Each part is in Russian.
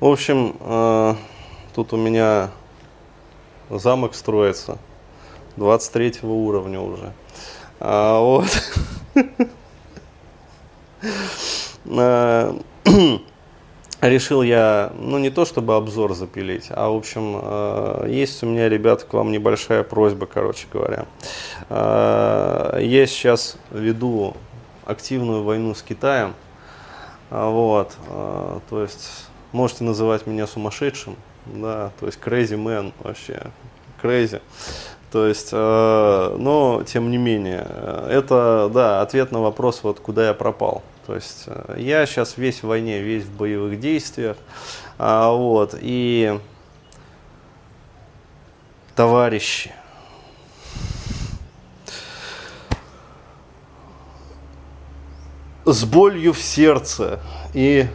В общем, э, тут у меня замок строится 23 уровня уже. А, вот. Э, решил я, ну не то чтобы обзор запилить, а в общем, э, есть у меня, ребята, к вам небольшая просьба, короче говоря. Я сейчас веду активную войну с Китаем, вот, то есть можете называть меня сумасшедшим, да, то есть crazy man вообще, crazy. То есть, э, но тем не менее, это, да, ответ на вопрос, вот куда я пропал. То есть, э, я сейчас весь в войне, весь в боевых действиях, а, вот, и товарищи, с болью в сердце и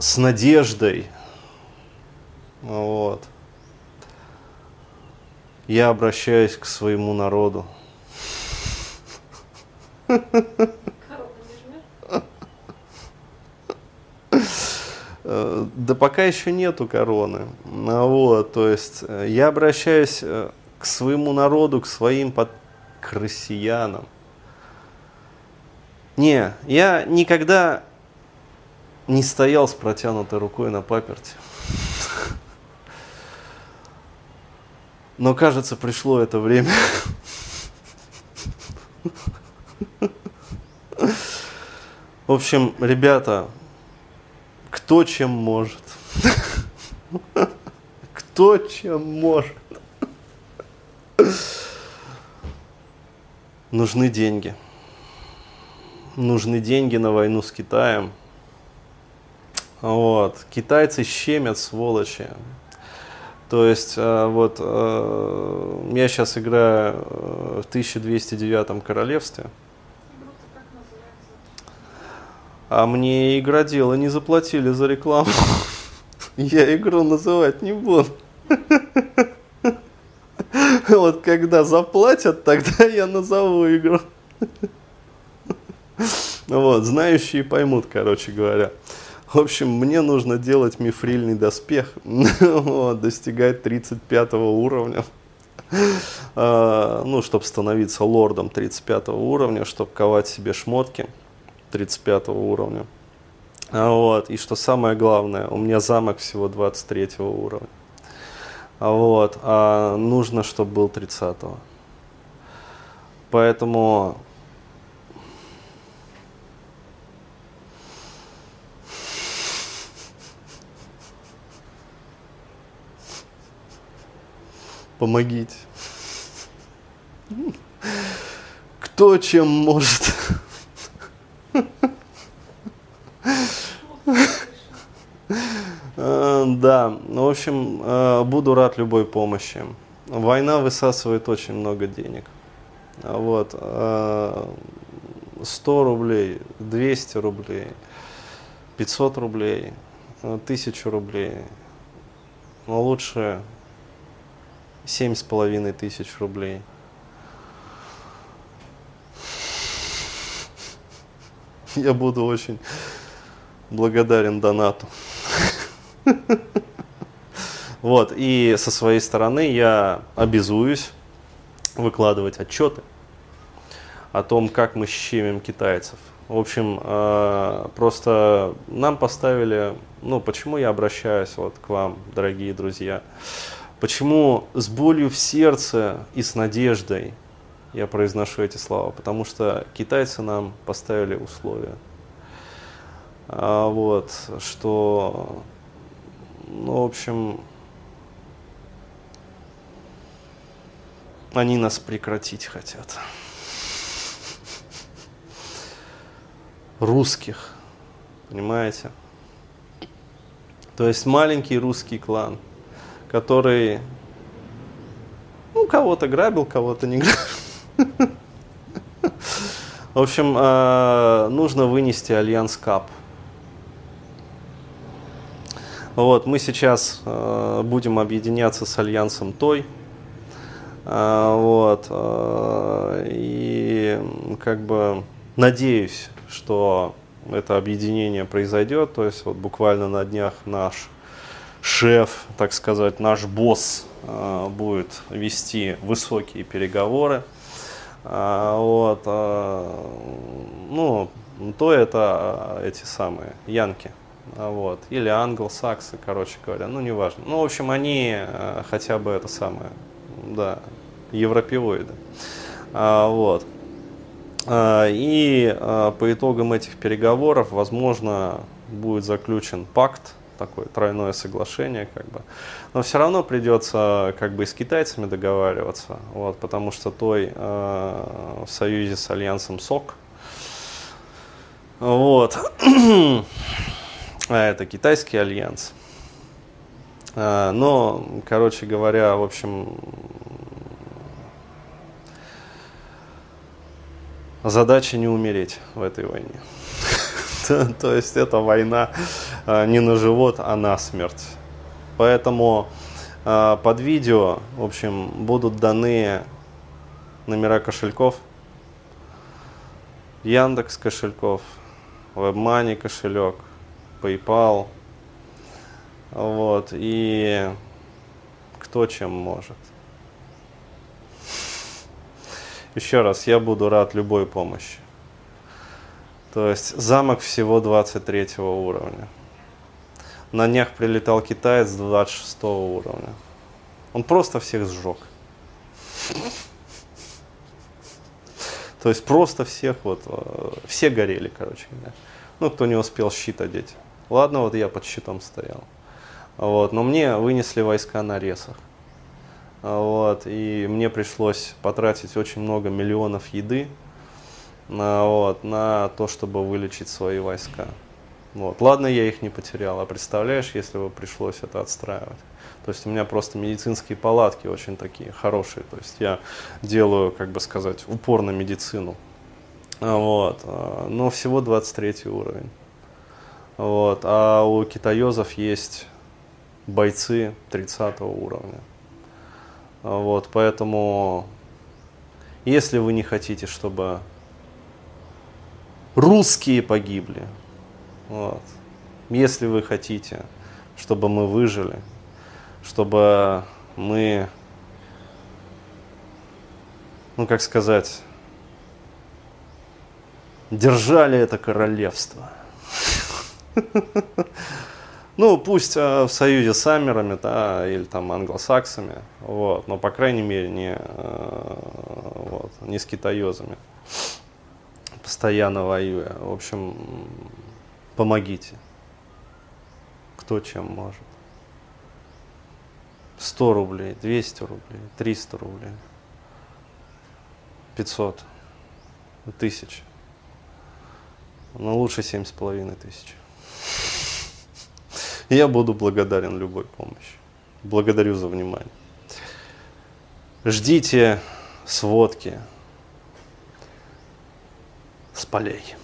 с надеждой, вот, я обращаюсь к своему народу. Да пока еще нету короны. А вот, то есть э, я обращаюсь э, к своему народу, к своим под... к россиянам. Не, я никогда не стоял с протянутой рукой на паперте. Но кажется, пришло это время. В общем, ребята, кто чем может. Кто чем может. Нужны деньги. Нужны деньги на войну с Китаем. Вот. Китайцы щемят, сволочи. То есть, э, вот, э, я сейчас играю э, в 1209 королевстве. А мне игроделы не заплатили за рекламу. Я игру называть не буду. Вот когда заплатят, тогда я назову игру. Вот, знающие поймут, короче говоря. В общем, мне нужно делать мифрильный доспех, достигать 35 уровня. А, ну, чтобы становиться лордом 35 уровня, чтобы ковать себе шмотки 35 уровня. А, вот, и что самое главное, у меня замок всего 23 уровня. А, вот, а нужно, чтобы был 30 -го. Поэтому помогите. Кто чем может. Э, да, ну, в общем, э, буду рад любой помощи. Война высасывает очень много денег. Вот. 100 э, рублей, 200 рублей, 500 рублей, 1000 рублей. Но лучше семь с половиной тысяч рублей. Я буду очень благодарен донату. Вот, и со своей стороны я обязуюсь выкладывать отчеты о том, как мы щемим китайцев. В общем, э, просто нам поставили, ну, почему я обращаюсь вот к вам, дорогие друзья. Почему с болью в сердце и с надеждой я произношу эти слова? Потому что китайцы нам поставили условия. А, вот, что, ну, в общем, они нас прекратить хотят. Русских, понимаете? То есть маленький русский клан – который ну, кого-то грабил, кого-то не грабил. В общем, э, нужно вынести Альянс Кап. Вот, мы сейчас э, будем объединяться с Альянсом Той. Э, вот, и как бы надеюсь, что это объединение произойдет. То есть вот буквально на днях наш шеф, так сказать, наш босс э, будет вести высокие переговоры. А, вот, а, ну, то это эти самые янки. Вот, или англосаксы, короче говоря, ну неважно. Ну, в общем, они хотя бы это самое, да, европеоиды. Вот. И по итогам этих переговоров, возможно, будет заключен пакт, такое тройное соглашение, как бы. Но все равно придется как бы и с китайцами договариваться, вот, потому что той э, в союзе с альянсом СОК, вот, а это китайский альянс. Но, короче говоря, в общем, задача не умереть в этой войне. То есть это война не на живот, а на смерть. Поэтому а, под видео, в общем, будут даны номера кошельков, Яндекс кошельков, WebMoney кошелек, PayPal, вот, и кто чем может. Еще раз, я буду рад любой помощи. То есть замок всего 23 уровня. На днях прилетал китаец 26 уровня. Он просто всех сжег. То есть просто всех вот, э, все горели, короче говоря. Ну, кто не успел щит одеть. Ладно, вот я под щитом стоял. Вот, но мне вынесли войска на ресах. Вот, и мне пришлось потратить очень много миллионов еды на, вот, на то, чтобы вылечить свои войска. Вот. Ладно, я их не потерял, а представляешь, если бы пришлось это отстраивать. То есть у меня просто медицинские палатки очень такие хорошие. То есть я делаю, как бы сказать, упор на медицину. Вот. Но всего 23 уровень. Вот. А у китаезов есть бойцы 30 уровня. Вот, поэтому, если вы не хотите, чтобы русские погибли, вот, если вы хотите, чтобы мы выжили, чтобы мы, ну как сказать, держали это королевство. Ну, пусть э, в союзе с амерами, да, или там англосаксами, вот, но, по крайней мере, не, э, вот, не с китаезами, постоянно воюя. В общем, помогите, кто чем может. 100 рублей, 200 рублей, 300 рублей, 500, тысяч. Но лучше 7,5 тысяч. Я буду благодарен любой помощи. Благодарю за внимание. Ждите сводки с полей.